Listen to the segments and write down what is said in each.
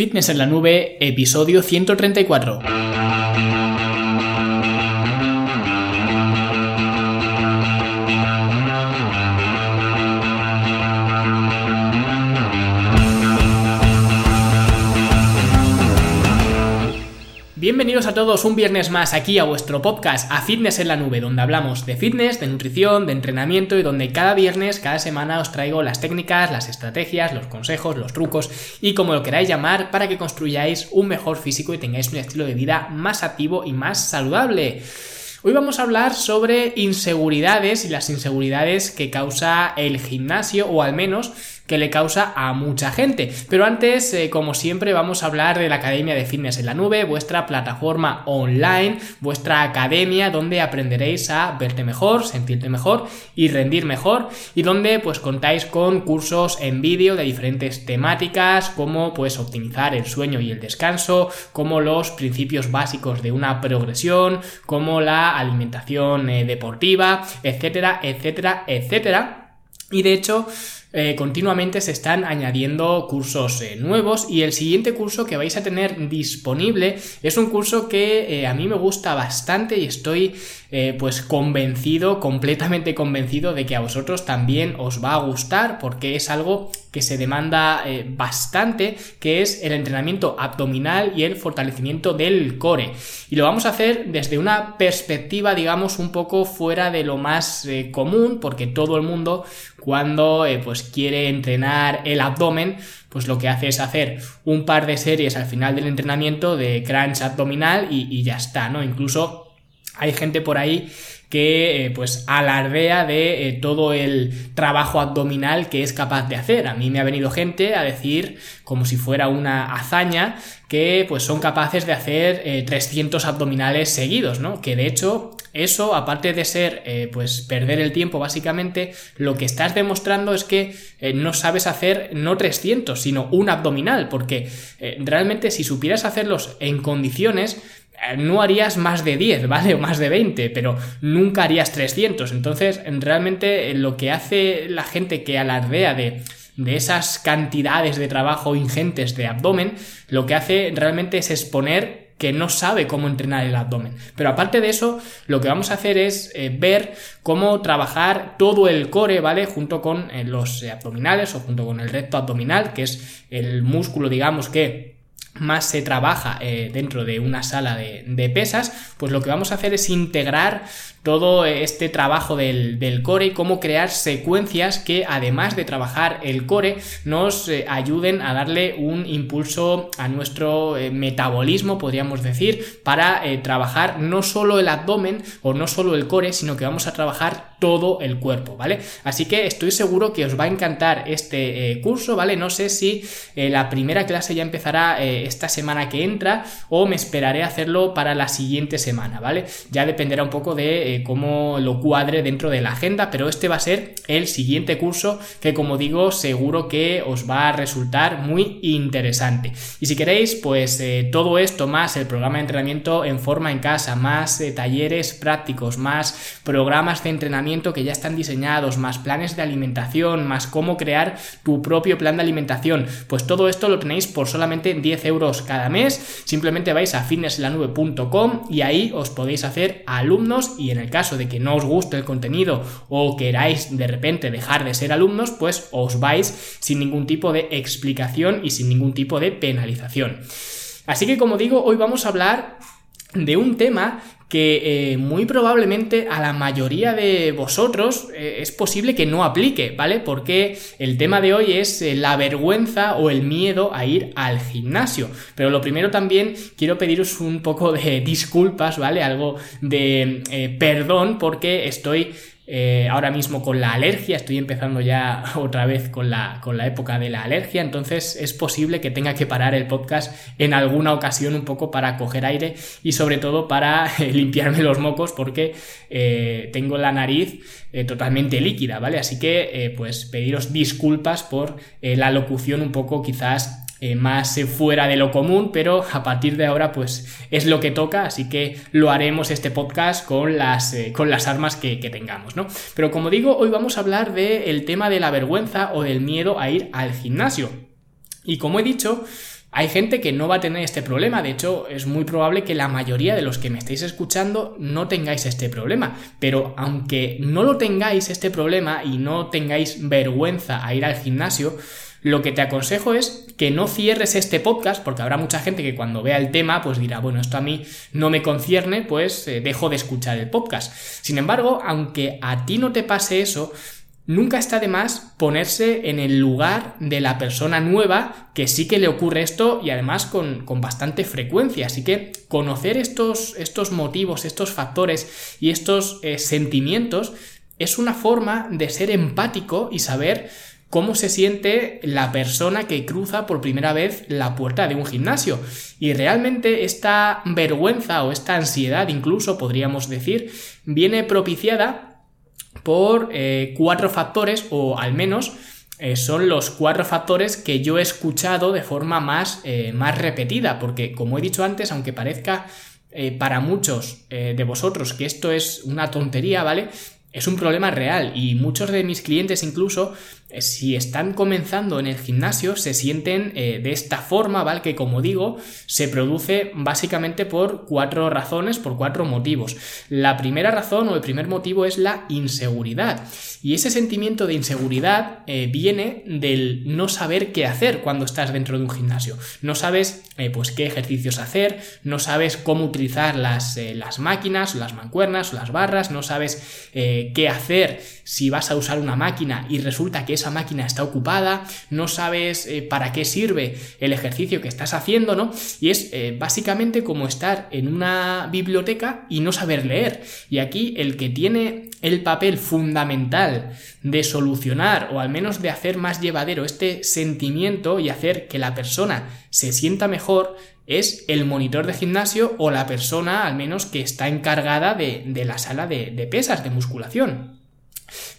Fitness en la nube, episodio 134. Bienvenidos a todos un viernes más aquí a vuestro podcast A Fitness en la Nube, donde hablamos de fitness, de nutrición, de entrenamiento y donde cada viernes, cada semana os traigo las técnicas, las estrategias, los consejos, los trucos y como lo queráis llamar para que construyáis un mejor físico y tengáis un estilo de vida más activo y más saludable. Hoy vamos a hablar sobre inseguridades y las inseguridades que causa el gimnasio o al menos que le causa a mucha gente. Pero antes, eh, como siempre, vamos a hablar de la Academia de Fitness en la Nube, vuestra plataforma online, vuestra academia donde aprenderéis a verte mejor, sentirte mejor y rendir mejor y donde pues contáis con cursos en vídeo de diferentes temáticas como pues optimizar el sueño y el descanso, como los principios básicos de una progresión, como la alimentación eh, deportiva, etcétera, etcétera, etcétera. Y de hecho, eh, continuamente se están añadiendo cursos eh, nuevos y el siguiente curso que vais a tener disponible es un curso que eh, a mí me gusta bastante y estoy pues convencido, completamente convencido de que a vosotros también os va a gustar porque es algo que se demanda bastante, que es el entrenamiento abdominal y el fortalecimiento del core. Y lo vamos a hacer desde una perspectiva, digamos, un poco fuera de lo más común, porque todo el mundo cuando pues quiere entrenar el abdomen, pues lo que hace es hacer un par de series al final del entrenamiento de crunch abdominal y, ya está, ¿no? Incluso hay gente por ahí que eh, pues alardea de eh, todo el trabajo abdominal que es capaz de hacer. A mí me ha venido gente a decir como si fuera una hazaña que pues son capaces de hacer 300 eh, abdominales seguidos, ¿no? Que de hecho eso, aparte de ser pues perder el tiempo básicamente, lo que estás demostrando es que no sabes hacer no 300, sino un abdominal, porque realmente si supieras hacerlos en condiciones, eh, no harías más de 10, ¿vale? O más de 20, pero nunca harías 300. Entonces, realmente eh, lo que hace la gente que alardea de, de esas cantidades de trabajo ingentes de abdomen, lo que hace realmente es exponer que no sabe cómo entrenar el abdomen. Pero aparte de eso, lo que vamos a hacer es eh, ver cómo trabajar todo el core, ¿vale? Junto con los abdominales o junto con el recto abdominal, que es el músculo, digamos, que más se trabaja eh, dentro de una sala de, de, pesas, pues lo que vamos a hacer es integrar todo este trabajo del, core y cómo crear secuencias que además de trabajar el core nos eh, ayuden a darle un impulso a nuestro eh, metabolismo, podríamos decir, para eh, trabajar no solo el abdomen o no solo el core, sino que vamos a trabajar todo el cuerpo, ¿vale? Así que estoy seguro que os va a encantar este curso, ¿vale? No sé si la primera clase ya empezará esta semana que entra o me esperaré a hacerlo para la siguiente semana, ¿vale? Ya dependerá un poco de eh, cómo lo cuadre dentro de la agenda, pero este va a ser el siguiente curso que como digo seguro que os va a resultar muy interesante. Y si queréis pues eh, todo esto más el programa de entrenamiento en forma en casa, más eh, talleres prácticos, más programas de entrenamiento que ya están diseñados, más planes de alimentación, más cómo crear tu propio plan de alimentación, pues todo esto lo tenéis por solamente 10 euros cada mes, simplemente vais a fitnesslanube.com y ahí os podéis hacer alumnos y en el caso de que no os guste el contenido o queráis de repente dejar de ser alumnos, pues os vais sin ningún tipo de explicación y sin ningún tipo de penalización. Así que como digo, hoy vamos a hablar de un tema que eh, muy probablemente a la mayoría de vosotros eh, es posible que no aplique, ¿vale? Porque el tema de hoy es eh, la vergüenza o el miedo a ir al gimnasio. Pero lo primero también quiero pediros un poco de disculpas, ¿vale? Algo de perdón porque estoy eh, ahora mismo con la alergia, estoy empezando ya otra vez con la, con la época de la alergia, entonces es posible que tenga que parar el podcast en alguna ocasión un poco para coger aire y sobre todo para eh, limpiarme los mocos porque eh, tengo la nariz totalmente líquida, ¿vale? Así que pues pediros disculpas por la locución un poco quizás eh, más eh, fuera de lo común, pero a partir de ahora pues es lo que toca, así que lo haremos este podcast con las, eh, con las armas que, tengamos, ¿no? Pero como digo, hoy vamos a hablar del tema de la vergüenza o del miedo a ir al gimnasio. Y como he dicho, Hay gente que no va a tener este problema, de hecho es muy probable que la mayoría de los que me estáis escuchando no tengáis este problema, pero aunque no lo tengáis este problema y no tengáis vergüenza a ir al gimnasio, lo que te aconsejo es que no cierres este podcast, porque habrá mucha gente que cuando vea el tema, pues dirá, bueno, esto a mí no me concierne, pues eh, dejo de escuchar el podcast. Sin embargo, aunque a ti no te pase eso, Nunca está de más ponerse en el lugar de la persona nueva que sí que le ocurre esto y además con, bastante frecuencia. Así que conocer estos, estos motivos, estos factores y estos eh, sentimientos es una forma de ser empático y saber cómo se siente la persona que cruza por primera vez la puerta de un gimnasio. Y realmente esta vergüenza o esta ansiedad incluso podríamos decir viene propiciada por eh, cuatro factores, o al menos eh, son los cuatro factores que yo he escuchado de forma más, eh, más repetida, porque como he dicho antes, aunque parezca para muchos de vosotros que esto es una tontería, ¿vale? Es un problema real y muchos de mis clientes incluso si están comenzando en el gimnasio se sienten eh, de esta forma, ¿vale? Que como digo, se produce básicamente por cuatro razones, por cuatro motivos. La primera razón o el primer motivo es la inseguridad. Y ese sentimiento de inseguridad eh, viene del no saber qué hacer cuando estás dentro de un gimnasio. No sabes pues qué ejercicios hacer, no sabes cómo utilizar las, las máquinas, las mancuernas, las barras, no sabes qué hacer si vas a usar una máquina y resulta que esa máquina está ocupada, no sabes eh, para qué sirve el ejercicio que estás haciendo, ¿no? Y es eh, básicamente como estar en una biblioteca y no saber leer. Y aquí el que tiene el papel fundamental de solucionar o al menos de hacer más llevadero este sentimiento y hacer que la persona se sienta mejor es el monitor de gimnasio o la persona al menos que está encargada de, la sala de pesas, de musculación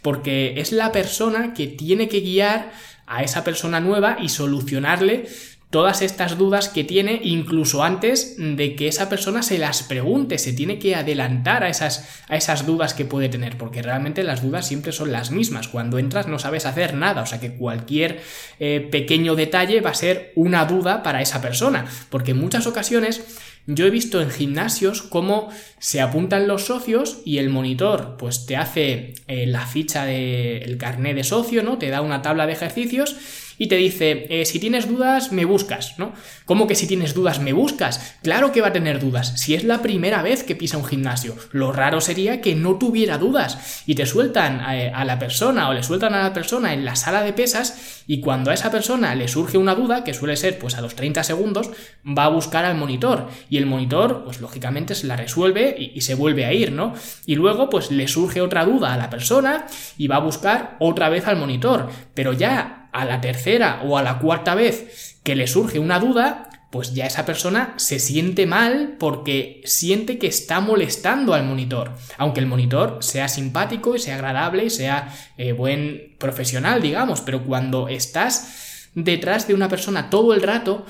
porque es la persona que tiene que guiar a esa persona nueva y solucionarle todas estas dudas que tiene incluso antes de que esa persona se las pregunte, se tiene que adelantar a esas, a esas dudas que puede tener, porque realmente las dudas siempre son las mismas. Cuando entras no sabes hacer nada, o sea que cualquier eh, pequeño detalle va a ser una duda para esa persona, porque en muchas ocasiones yo he visto en gimnasios cómo se apuntan los socios y el monitor pues te hace eh, la ficha del el carnet de socio, ¿no? Te da una tabla de ejercicios y te dice, eh, si tienes dudas, me buscas, ¿no? ¿Cómo que si tienes dudas, me buscas? Claro que va a tener dudas, si es la primera vez que pisa un gimnasio. Lo raro sería que no tuviera dudas y te sueltan eh, a, la persona o le sueltan a la persona en la sala de pesas y cuando a esa persona le surge una duda, que suele ser pues a los 30 segundos, va a buscar al monitor y el monitor pues lógicamente se la resuelve y, y se vuelve a ir, ¿no? Y luego pues le surge otra duda a la persona y va a buscar otra vez al monitor, pero ya a la tercera o a la cuarta vez que le surge una duda, pues ya esa persona se siente mal porque siente que está molestando al monitor. Aunque el monitor sea simpático y sea agradable y sea eh, buen profesional, digamos, pero cuando estás detrás de una persona todo el rato,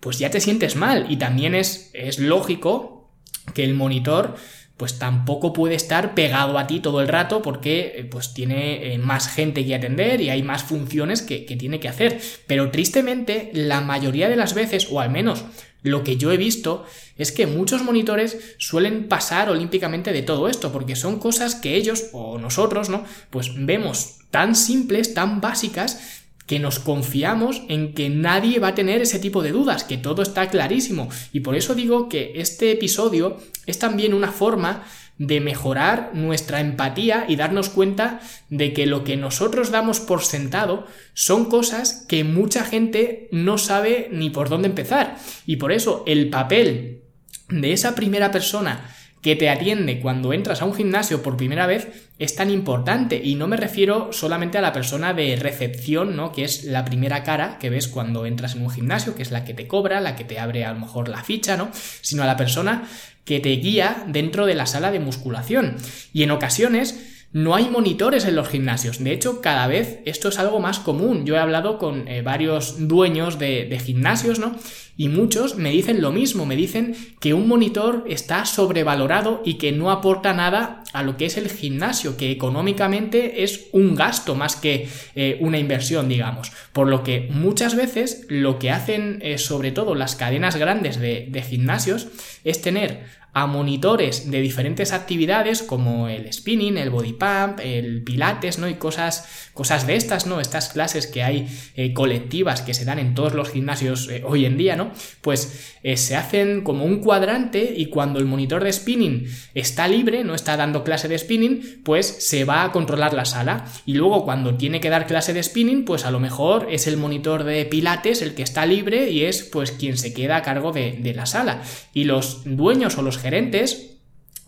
pues ya te sientes mal. Y también es, es lógico que el monitor pues tampoco puede estar pegado a ti todo el rato porque eh, pues tiene eh, más gente que atender y hay más funciones que, tiene que hacer. Pero tristemente, la mayoría de las veces, o al menos lo que yo he visto, es que muchos monitores suelen pasar olímpicamente de todo esto, porque son cosas que ellos o nosotros, ¿no? Pues vemos tan simples, tan básicas, que nos confiamos en que nadie va a tener ese tipo de dudas, que todo está clarísimo. Y por eso digo que este episodio es también una forma de mejorar nuestra empatía y darnos cuenta de que lo que nosotros damos por sentado son cosas que mucha gente no sabe ni por dónde empezar. Y por eso el papel de esa primera persona que te atiende cuando entras a un gimnasio por primera vez es tan importante y no me refiero solamente a la persona de recepción, ¿no? Que es la primera cara que ves cuando entras en un gimnasio, que es la que te cobra, la que te abre a lo mejor la ficha, ¿no? Sino a la persona que te guía dentro de la sala de musculación. Y en ocasiones no hay monitores en los gimnasios. De hecho, cada vez esto es algo más común. Yo he hablado con eh, varios dueños de, gimnasios, ¿no? Y muchos me dicen lo mismo. Me dicen que un monitor está sobrevalorado y que no aporta nada a lo que es el gimnasio, que económicamente es un gasto más que eh, una inversión, digamos. Por lo que muchas veces lo que hacen, eh, sobre todo las cadenas grandes de, de gimnasios, es tener a monitores de diferentes actividades como el spinning, el body pump, el pilates, ¿no? Y cosas, cosas de estas, ¿no? Estas clases que hay eh, colectivas que se dan en todos los gimnasios eh, hoy en día, ¿no? Pues eh, se hacen como un cuadrante y cuando el monitor de spinning está libre, no está dando clase de spinning, pues se va a controlar la sala. Y luego cuando tiene que dar clase de spinning, pues a lo mejor es el monitor de pilates el que está libre y es pues quien se queda a cargo de, de la sala. Y los dueños o los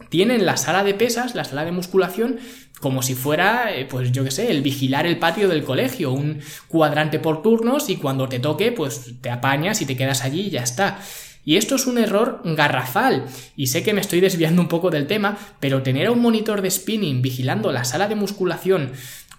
tienen la sala de pesas, la sala de musculación, como si fuera, eh, pues yo qué sé, el vigilar el patio del colegio, un cuadrante por turnos y cuando te toque, pues te apañas y te quedas allí y ya está. Y esto es un error garrafal. Y sé que me estoy desviando un poco del tema, pero tener a un monitor de spinning vigilando la sala de musculación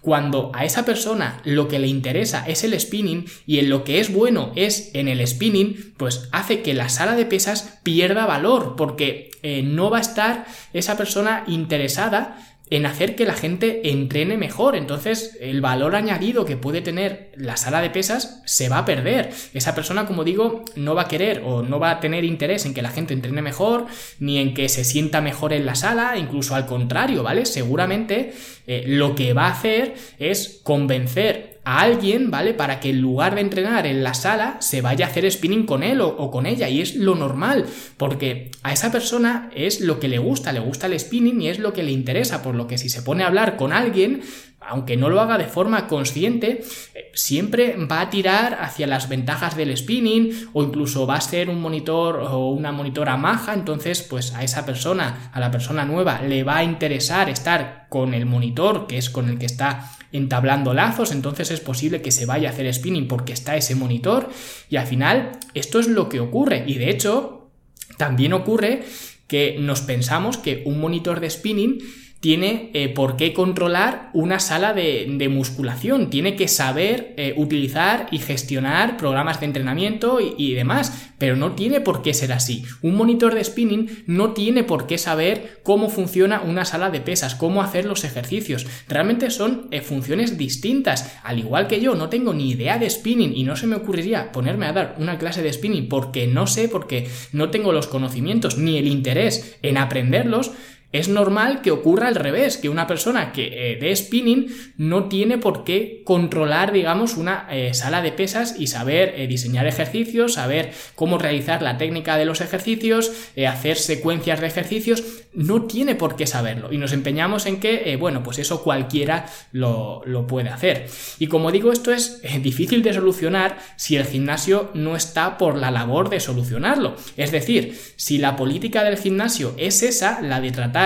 cuando a esa persona lo que le interesa es el spinning y en lo que es bueno es en el spinning, pues hace que la sala de pesas pierda valor porque eh, no va a estar esa persona interesada en hacer que la gente entrene mejor. Entonces, el valor añadido que puede tener la sala de pesas se va a perder. Esa persona, como digo, no va a querer o no va a tener interés en que la gente entrene mejor, ni en que se sienta mejor en la sala, incluso al contrario, ¿vale? Seguramente eh, lo que va a hacer es convencer a alguien, ¿vale? Para que en lugar de entrenar en la sala, se vaya a hacer spinning con él o, con ella. Y es lo normal, porque a esa persona es lo que le gusta, le gusta el spinning y es lo que le interesa. Por lo que si se pone a hablar con alguien, aunque no lo haga de forma consciente, eh, siempre va a tirar hacia las ventajas del spinning o incluso va a ser un monitor o una monitora maja, entonces pues a esa persona, a la persona nueva, le va a interesar estar con el monitor, que es con el que está entablando lazos, entonces es posible que se vaya a hacer spinning porque está ese monitor y al final esto es lo que ocurre. Y de hecho también ocurre que nos pensamos que un monitor de spinning tiene eh, por qué controlar una sala de, musculación, tiene que saber eh, utilizar y gestionar programas de entrenamiento y, y, demás, pero no tiene por qué ser así. Un monitor de spinning no tiene por qué saber cómo funciona una sala de pesas, cómo hacer los ejercicios. Realmente son eh, funciones distintas. Al igual que yo no tengo ni idea de spinning y no se me ocurriría ponerme a dar una clase de spinning porque no sé, porque no tengo los conocimientos ni el interés en aprenderlos, es normal que ocurra al revés, que una persona que eh, de spinning no tiene por qué controlar, digamos, una eh, sala de pesas y saber eh, diseñar ejercicios, saber cómo realizar la técnica de los ejercicios, hacer secuencias de ejercicios, no tiene por qué saberlo. Y nos empeñamos en que, bueno, pues eso cualquiera lo, lo, puede hacer. Y como digo, esto es difícil de solucionar si el gimnasio no está por la labor de solucionarlo. Es decir, si la política del gimnasio es esa, la de tratar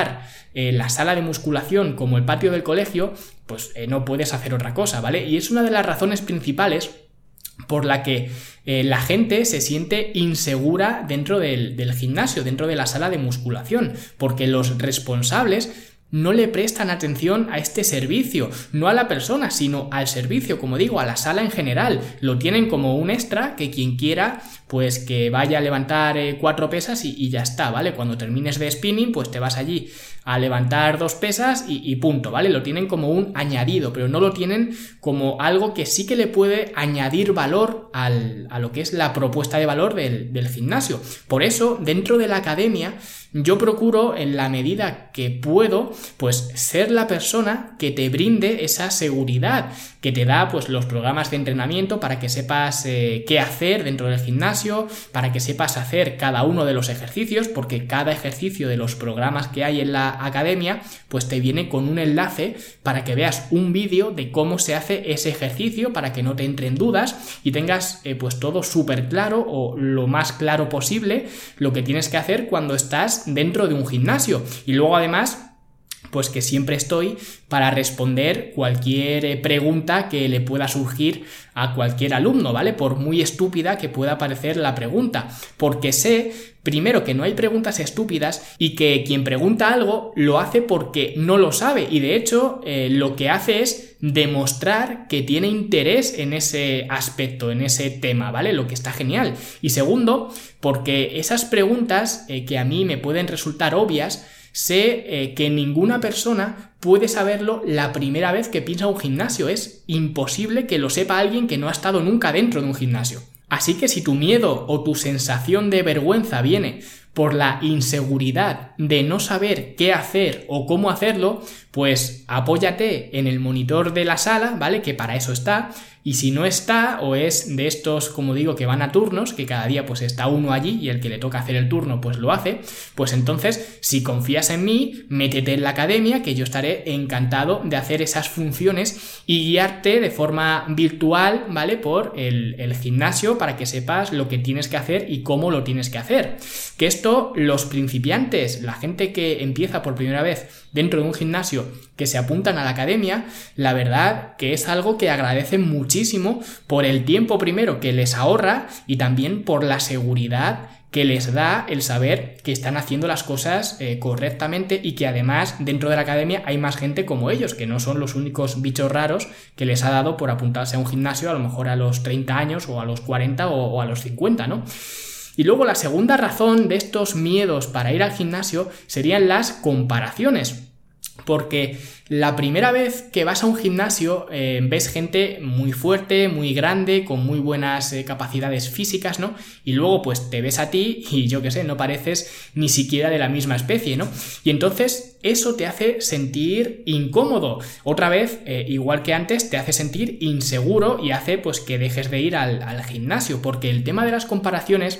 eh, la sala de musculación como el patio del colegio, pues eh, no puedes hacer otra cosa, ¿vale? Y es una de las razones principales por la que eh, la gente se siente insegura dentro del, del, gimnasio, dentro de la sala de musculación, porque los responsables no le prestan atención a este servicio, no a la persona, sino al servicio, como digo, a la sala en general. Lo tienen como un extra que quien quiera, pues que vaya a levantar eh, cuatro pesas y, ya está, ¿vale? Cuando termines de spinning, pues te vas allí a levantar dos pesas y, punto, ¿vale? Lo tienen como un añadido, pero no lo tienen como algo que sí que le puede añadir valor al, a lo que es la propuesta de valor del, del gimnasio. Por eso, dentro de la academia, yo procuro, en la medida que puedo, pues ser la persona que te brinde esa seguridad, que te da pues los programas de entrenamiento para que sepas eh, qué hacer dentro del gimnasio, para que sepas hacer cada uno de los ejercicios, porque cada ejercicio de los programas que hay en la academia, pues te viene con un enlace para que veas un vídeo de cómo se hace ese ejercicio, para que no te entren dudas y tengas eh, pues todo súper claro o lo más claro posible lo que tienes que hacer cuando estás dentro de un gimnasio. Y luego además pues que siempre estoy para responder cualquier eh, pregunta que le pueda surgir a cualquier alumno, ¿vale? Por muy estúpida que pueda parecer la pregunta, porque sé primero que no hay preguntas estúpidas y que quien pregunta algo lo hace porque no lo sabe y de hecho eh, lo que hace es demostrar que tiene interés en ese aspecto, en ese tema, ¿vale? Lo que está genial. Y segundo, porque esas preguntas eh, que a mí me pueden resultar obvias, sé eh, que ninguna persona puede saberlo la primera vez que piensa un gimnasio. Es imposible que lo sepa alguien que no ha estado nunca dentro de un gimnasio. Así que si tu miedo o tu sensación de vergüenza viene por la inseguridad de no saber qué hacer o cómo hacerlo, pues apóyate en el monitor de la sala, ¿vale? Que para eso está, y si no está, o es de estos, como digo, que van a turnos, que cada día pues está uno allí y el que le toca hacer el turno pues lo hace, pues entonces, si confías en mí, métete en la academia, que yo estaré encantado de hacer esas funciones y guiarte de forma virtual, ¿vale? Por el, el gimnasio para que sepas lo que tienes que hacer y cómo lo tienes que hacer. Que esto, los principiantes, la gente que empieza por primera vez dentro de un gimnasio, que se apuntan a la academia, la verdad que es algo que agradecen muchísimo por el tiempo primero que les ahorra y también por la seguridad que les da el saber que están haciendo las cosas eh, correctamente y que además dentro de la academia hay más gente como ellos, que no son los únicos bichos raros que les ha dado por apuntarse a un gimnasio a lo mejor a los 30 años o a los 40 o, o a los 50, ¿no? Y luego la segunda razón de estos miedos para ir al gimnasio serían las comparaciones. Porque la primera vez que vas a un gimnasio eh, ves gente muy fuerte, muy grande, con muy buenas eh, capacidades físicas, ¿no? Y luego pues te ves a ti y yo qué sé, no pareces ni siquiera de la misma especie, ¿no? Y entonces eso te hace sentir incómodo. Otra vez, eh, igual que antes, te hace sentir inseguro y hace pues que dejes de ir al, al gimnasio. Porque el tema de las comparaciones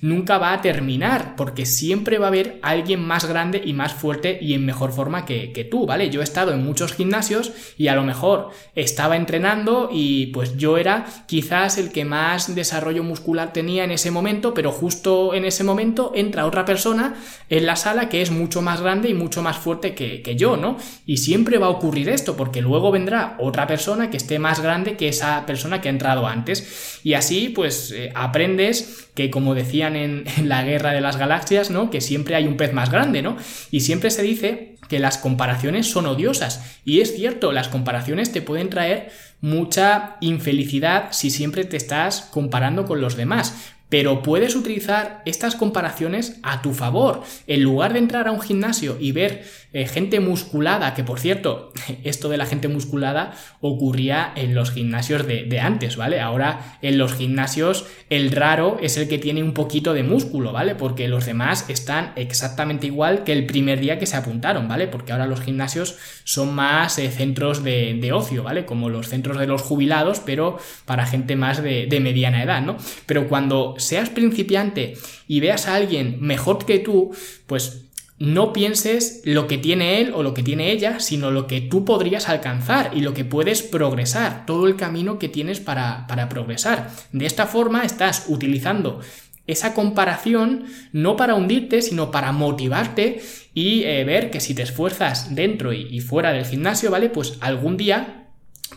nunca va a terminar, porque siempre va a haber alguien más grande y más fuerte y en mejor forma que, tú, ¿vale? Yo he estado en muchos gimnasios y a lo mejor estaba entrenando y pues yo era quizás el que más desarrollo muscular tenía en ese momento, pero justo en ese momento entra otra persona en la sala que es mucho más grande y mucho más fuerte que, yo, ¿no? Y siempre va a ocurrir esto, porque luego vendrá otra persona que esté más grande que esa persona que ha entrado antes. Y así, pues, eh, aprendes que como decían en, la guerra de las galaxias, ¿no? Que siempre hay un pez más grande, ¿no? Y siempre se dice que las comparaciones son odiosas. Y es cierto, las comparaciones te pueden traer mucha infelicidad si siempre te estás comparando con los demás. Pero puedes utilizar estas comparaciones a tu favor. En lugar de entrar a un gimnasio y ver eh, gente musculada, que por cierto, esto de la gente musculada ocurría en los gimnasios de, antes, ¿vale? Ahora en los gimnasios el raro es el que tiene un poquito de músculo, ¿vale? Porque los demás están exactamente igual que el primer día que se apuntaron, ¿vale? Porque ahora los gimnasios son más eh, centros de, ocio, ¿vale? Como los centros de los jubilados, pero para gente más de, de mediana edad, ¿no? Pero cuando seas principiante y veas a alguien mejor que tú, pues no pienses lo que tiene él o lo que tiene ella, sino lo que tú podrías alcanzar y lo que puedes progresar, todo el camino que tienes para, para progresar. De esta forma estás utilizando esa comparación no para hundirte, sino para motivarte y eh, ver que si te esfuerzas dentro y, fuera del gimnasio, ¿vale? Pues algún día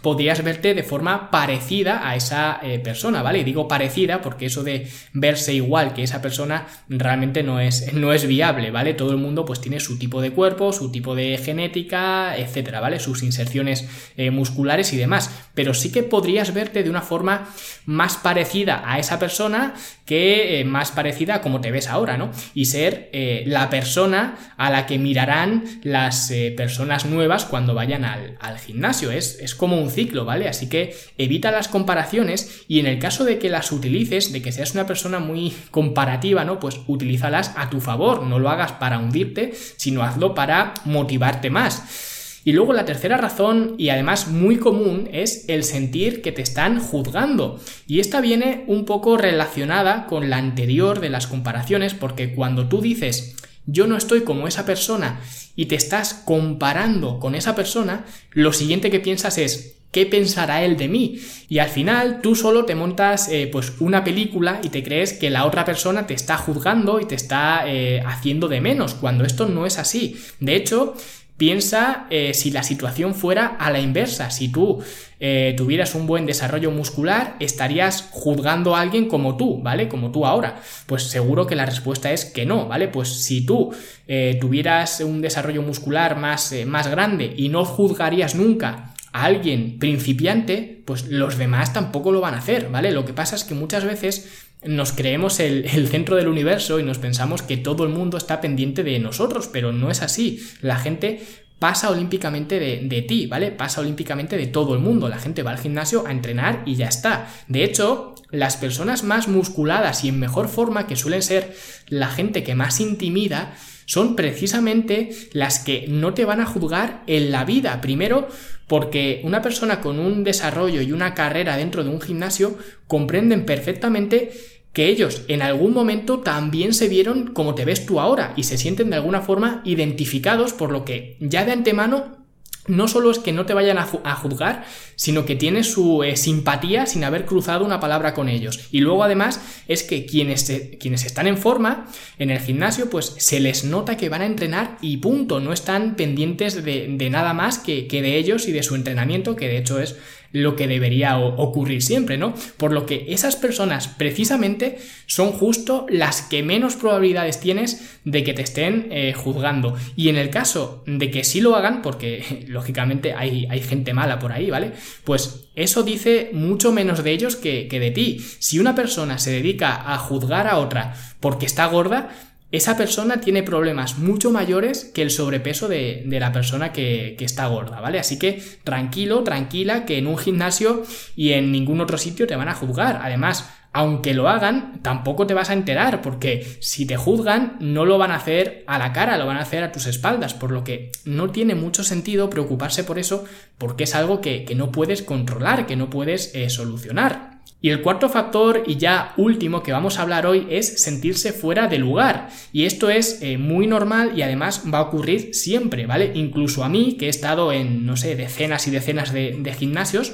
podrías verte de forma parecida a esa eh, persona, ¿vale? Y digo parecida porque eso de verse igual que esa persona realmente no es, no es viable, ¿vale? Todo el mundo pues tiene su tipo de cuerpo, su tipo de genética, etcétera, ¿vale? Sus inserciones eh, musculares y demás. Pero sí que podrías verte de una forma más parecida a esa persona que eh, más parecida a como te ves ahora, ¿no? Y ser la persona a la que mirarán las personas nuevas cuando vayan al, al gimnasio. Es, es como un ciclo, ¿vale? Así que evita las comparaciones y en el caso de que las utilices, de que seas una persona muy comparativa, ¿no? Pues utilízalas a tu favor, no lo hagas para hundirte, sino hazlo para motivarte más. Y luego la tercera razón, y además muy común, es el sentir que te están juzgando. Y esta viene un poco relacionada con la anterior de las comparaciones, porque cuando tú dices yo no estoy como esa persona y te estás comparando con esa persona, lo siguiente que piensas es, ¿qué pensará él de mí? Y al final tú solo te montas eh, pues una película y te crees que la otra persona te está juzgando y te está eh, haciendo de menos, cuando esto no es así. De hecho, Piensa eh, si la situación fuera a la inversa. Si tú eh, tuvieras un buen desarrollo muscular, estarías juzgando a alguien como tú, ¿vale? Como tú ahora. Pues seguro que la respuesta es que no, ¿vale? Pues si tú eh, tuvieras un desarrollo muscular más, más grande y no juzgarías nunca a alguien principiante, pues los demás tampoco lo van a hacer, ¿vale? Lo que pasa es que muchas veces nos creemos el, centro del universo y nos pensamos que todo el mundo está pendiente de nosotros, pero no es así. La gente pasa olímpicamente de, ti, ¿vale? Pasa olímpicamente de todo el mundo. La gente va al gimnasio a entrenar y ya está. De hecho, las personas más musculadas y en mejor forma, que suelen ser la gente que más intimida, son precisamente las que no te van a juzgar en la vida. Primero, porque una persona con un desarrollo y una carrera dentro de un gimnasio comprenden perfectamente que ellos en algún momento también se vieron como te ves tú ahora y se sienten de alguna forma identificados por lo que ya de antemano no solo es que no te vayan a, juzgar, sino que tienes su eh, simpatía sin haber cruzado una palabra con ellos. Y luego además es que quienes, quienes están en forma en el gimnasio, pues se les nota que van a entrenar y punto, no están pendientes de, nada más que, que de ellos y de su entrenamiento, que de hecho es lo que debería ocurrir siempre, ¿no? Por lo que esas personas precisamente son justo las que menos probabilidades tienes de que te estén eh, juzgando. Y en el caso de que sí lo hagan, porque lógicamente hay, hay gente mala por ahí, ¿vale? Pues eso dice mucho menos de ellos que, que de ti. Si una persona se dedica a juzgar a otra porque está gorda, esa persona tiene problemas mucho mayores que el sobrepeso de, la persona que, que, está gorda, ¿vale? Así que tranquilo, tranquila, que en un gimnasio y en ningún otro sitio te van a juzgar. Además, aunque lo hagan, tampoco te vas a enterar, porque si te juzgan, no lo van a hacer a la cara, lo van a hacer a tus espaldas, por lo que no tiene mucho sentido preocuparse por eso, porque es algo que, no puedes controlar, que no puedes eh, solucionar. Y el cuarto factor y ya último que vamos a hablar hoy es sentirse fuera de lugar. Y esto es eh, muy normal y además va a ocurrir siempre, ¿vale? Incluso a mí, que he estado en, no sé, decenas y decenas de, de gimnasios,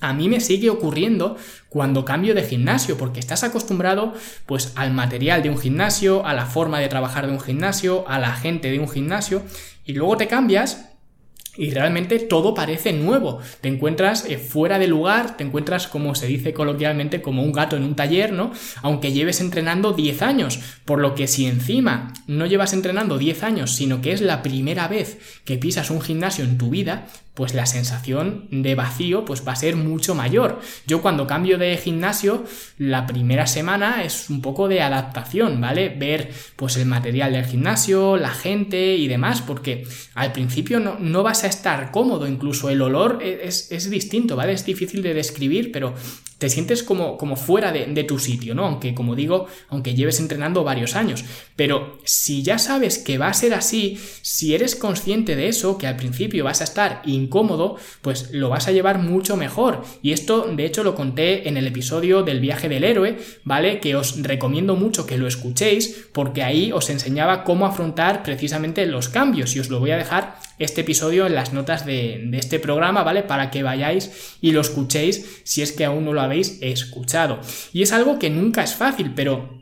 a mí me sigue ocurriendo cuando cambio de gimnasio, porque estás acostumbrado pues al material de un gimnasio, a la forma de trabajar de un gimnasio, a la gente de un gimnasio, y luego te cambias y realmente todo parece nuevo. Te encuentras eh, fuera de lugar, te encuentras, como se dice coloquialmente, como un gato en un taller, ¿no? Aunque lleves entrenando 10 años. Por lo que si encima no llevas entrenando 10 años, sino que es la primera vez que pisas un gimnasio en tu vida, pues la sensación de vacío pues va a ser mucho mayor. Yo cuando cambio de gimnasio, la primera semana es un poco de adaptación, ¿vale? Ver pues el material del gimnasio, la gente y demás, porque al principio no, no vas a estar cómodo, incluso el olor e, es, es, distinto, ¿vale? Es difícil de describir, pero te sientes como, como fuera de, de, tu sitio, ¿no? Aunque, como digo, aunque lleves entrenando varios años. Pero si ya sabes que va a ser así, si eres consciente de eso, que al principio vas a estar incómodo, pues lo vas a llevar mucho mejor. Y esto, de hecho, lo conté en el episodio del viaje del héroe, ¿vale? Que os recomiendo mucho que lo escuchéis, porque ahí os enseñaba cómo afrontar precisamente los cambios. Y os lo voy a dejar este episodio en las notas de, este programa, ¿vale? Para que vayáis y lo escuchéis si es que aún no lo habéis escuchado. Y es algo que nunca es fácil, pero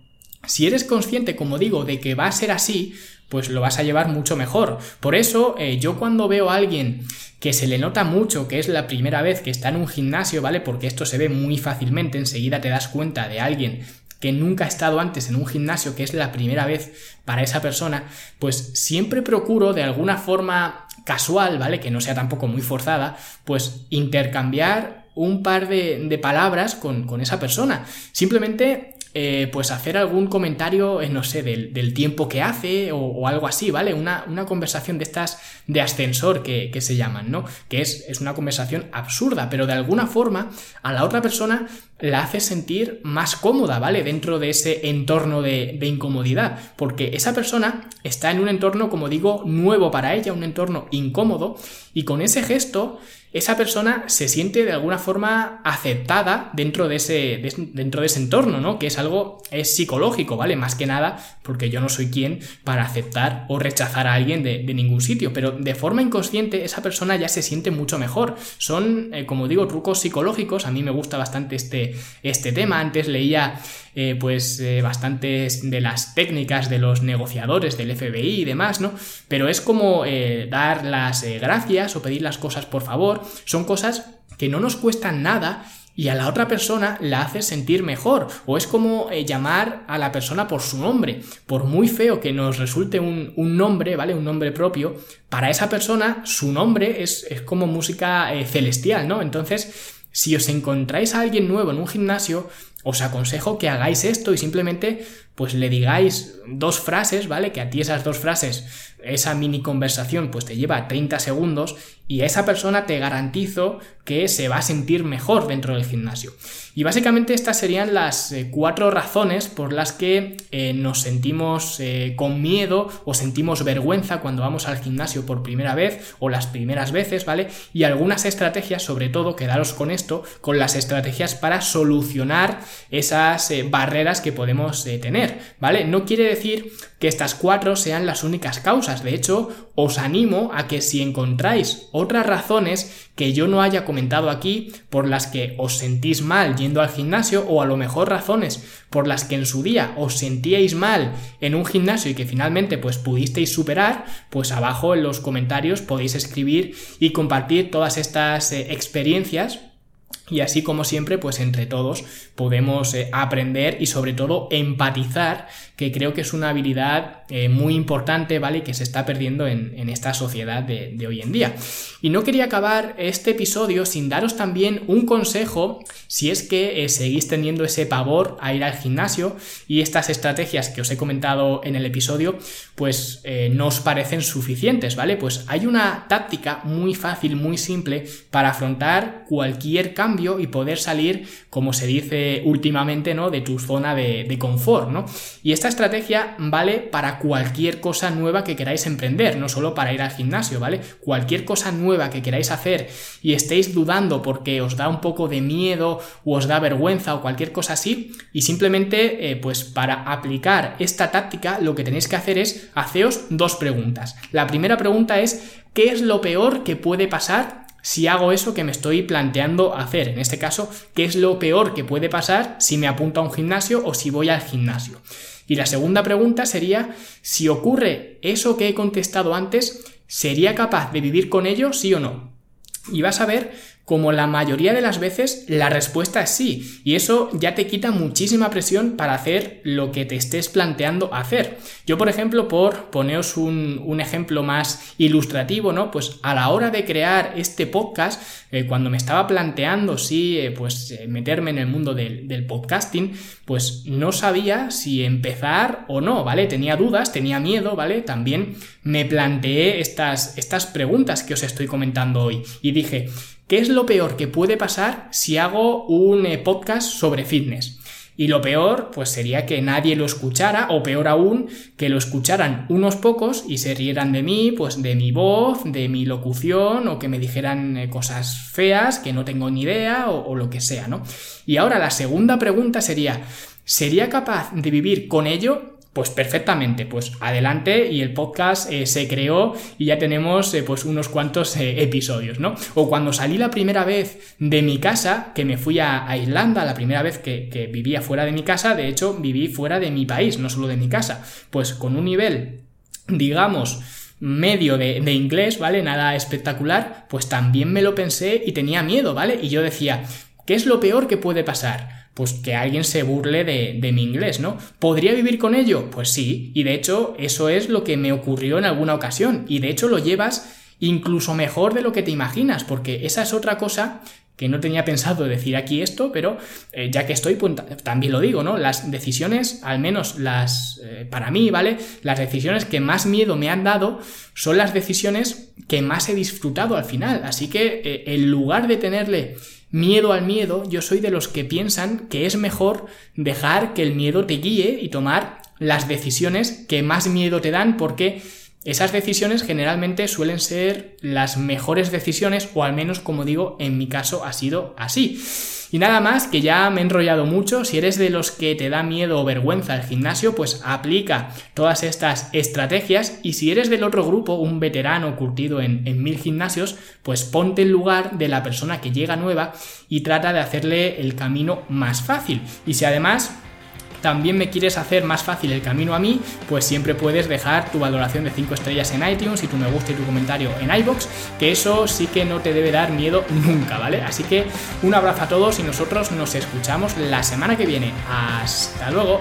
si eres consciente, como digo, de que va a ser así, pues lo vas a llevar mucho mejor. Por eso, eh, yo cuando veo a alguien que se le nota mucho que es la primera vez que está en un gimnasio, ¿vale? Porque esto se ve muy fácilmente, enseguida te das cuenta de alguien que nunca ha estado antes en un gimnasio, que es la primera vez para esa persona, pues siempre procuro de alguna forma casual, ¿vale? Que no sea tampoco muy forzada, pues intercambiar un par de, palabras con, esa persona. Simplemente eh, pues hacer algún comentario, eh, no sé, del, tiempo que hace o, algo así, ¿vale? Una, una, conversación de estas de ascensor que, se llaman, ¿no? Que es, es, una conversación absurda, pero de alguna forma a la otra persona la hace sentir más cómoda, ¿vale? Dentro de ese entorno de incomodidad, porque esa persona está en un entorno, como digo, nuevo para ella, un entorno incómodo, y con ese gesto esa persona se siente de alguna forma aceptada dentro de ese, dentro de ese entorno, ¿no? Que es algo, es psicológico, ¿vale? Más que nada, porque yo no soy quien para aceptar o rechazar a alguien de, ningún sitio, pero de forma inconsciente esa persona ya se siente mucho mejor. Son, eh, como digo, trucos psicológicos, a mí me gusta bastante este, este tema, antes leía eh, pues eh, bastantes de las técnicas de los negociadores del FBI y demás, ¿no? Pero es como dar las gracias o pedir las cosas por favor, son cosas que no nos cuestan nada y a la otra persona la hace sentir mejor. O es como llamar a la persona por su nombre. Por muy feo que nos resulte un, nombre, ¿vale? Un nombre propio, para esa persona su nombre es, es como música celestial, ¿no? Entonces, si os encontráis a alguien nuevo en un gimnasio, os aconsejo que hagáis esto y simplemente pues le digáis dos frases, ¿vale? Que a ti esas dos frases, esa mini conversación, pues te lleva 30 segundos y a esa persona te garantizo que se va a sentir mejor dentro del gimnasio. Y básicamente estas serían las eh, cuatro razones por las que eh, nos sentimos eh, con miedo o sentimos vergüenza cuando vamos al gimnasio por primera vez o las primeras veces, ¿vale? Y algunas estrategias, sobre todo, quedaros con esto, con las estrategias para solucionar esas barreras que podemos tener. ¿Vale? No quiere decir que estas cuatro sean las únicas causas. De hecho, os animo a que si encontráis otras razones que yo no haya comentado aquí por las que os sentís mal yendo al gimnasio o a lo mejor razones por las que en su día os sentíais mal en un gimnasio y que finalmente pues pudisteis superar, pues abajo en los comentarios podéis escribir y compartir todas estas eh, experiencias y así como siempre, pues entre todos podemos eh, aprender y sobre todo empatizar, que creo que es una habilidad eh, muy importante, ¿vale? Que se está perdiendo en, esta sociedad de, hoy en día. Y no quería acabar este episodio sin daros también un consejo si es que eh, seguís teniendo ese pavor a ir al gimnasio y estas estrategias que os he comentado en el episodio, pues no os parecen suficientes, ¿vale? Pues hay una táctica muy fácil, muy simple para afrontar cualquier cambio y poder salir, como se dice últimamente, ¿no? De tu zona de, confort, ¿no? Y esta estrategia vale para cualquier cosa nueva que queráis emprender, no solo para ir al gimnasio, ¿vale? Cualquier cosa nueva que queráis hacer y estéis dudando porque os da un poco de miedo o os da vergüenza o cualquier cosa así, y simplemente, eh, pues para aplicar esta táctica, lo que tenéis que hacer es haceos dos preguntas. La primera pregunta es, ¿qué es lo peor que puede pasar si hago eso que me estoy planteando hacer. En este caso, ¿qué es lo peor que puede pasar si me apunto a un gimnasio o si voy al gimnasio? Y la segunda pregunta sería, si ocurre eso que he contestado antes, ¿sería capaz de vivir con ello, sí o no? Y vas a ver como la mayoría de las veces la respuesta es sí, y eso ya te quita muchísima presión para hacer lo que te estés planteando hacer. Yo, por ejemplo, por poneros un, ejemplo más ilustrativo, ¿no? Pues a la hora de crear este podcast, eh, cuando me estaba planteando si eh, pues eh, meterme en el mundo del, del, podcasting, pues no sabía si empezar o no, ¿vale? Tenía dudas, tenía miedo, ¿vale? También me planteé estas, estas preguntas que os estoy comentando hoy y dije, ¿Qué es lo peor que puede pasar si hago un eh, podcast sobre fitness? Y lo peor, pues sería que nadie lo escuchara, o peor aún, que lo escucharan unos pocos y se rieran de mí, pues de mi voz, de mi locución, o que me dijeran eh, cosas feas, que no tengo ni idea, o, o lo que sea, ¿no? Y ahora la segunda pregunta sería, ¿sería capaz de vivir con ello? Pues perfectamente, pues adelante y el podcast eh, se creó y ya tenemos eh, pues unos cuantos eh, episodios, ¿no? O cuando salí la primera vez de mi casa, que me fui a, Irlanda, la primera vez que, vivía fuera de mi casa, de hecho viví fuera de mi país, no solo de mi casa, pues con un nivel, digamos, medio de, de, inglés, ¿vale? Nada espectacular, pues también me lo pensé y tenía miedo, ¿vale? Y yo decía, ¿qué es lo peor que puede pasar? Pues que alguien se burle de, mi inglés, ¿no? ¿Podría vivir con ello? Pues sí, y de hecho eso es lo que me ocurrió en alguna ocasión, y de hecho lo llevas incluso mejor de lo que te imaginas, porque esa es otra cosa que no tenía pensado decir aquí esto, pero eh, ya que estoy, pues, también lo digo, ¿no? Las decisiones, al menos las, eh, para mí, ¿vale? Las decisiones que más miedo me han dado son las decisiones que más he disfrutado al final, así que eh, en lugar de tenerle miedo al miedo, yo soy de los que piensan que es mejor dejar que el miedo te guíe y tomar las decisiones que más miedo te dan porque esas decisiones generalmente suelen ser las mejores decisiones o al menos como digo en mi caso ha sido así. Y nada más, que ya me he enrollado mucho, si eres de los que te da miedo o vergüenza el gimnasio, pues aplica todas estas estrategias y si eres del otro grupo, un veterano curtido en, mil gimnasios, pues ponte en lugar de la persona que llega nueva y trata de hacerle el camino más fácil. Y si además también me quieres hacer más fácil el camino a mí, pues siempre puedes dejar tu valoración de 5 estrellas en iTunes y tu me gusta y tu comentario en iBox, que eso sí que no te debe dar miedo nunca, ¿vale? Así que un abrazo a todos y nosotros nos escuchamos la semana que viene. Hasta luego.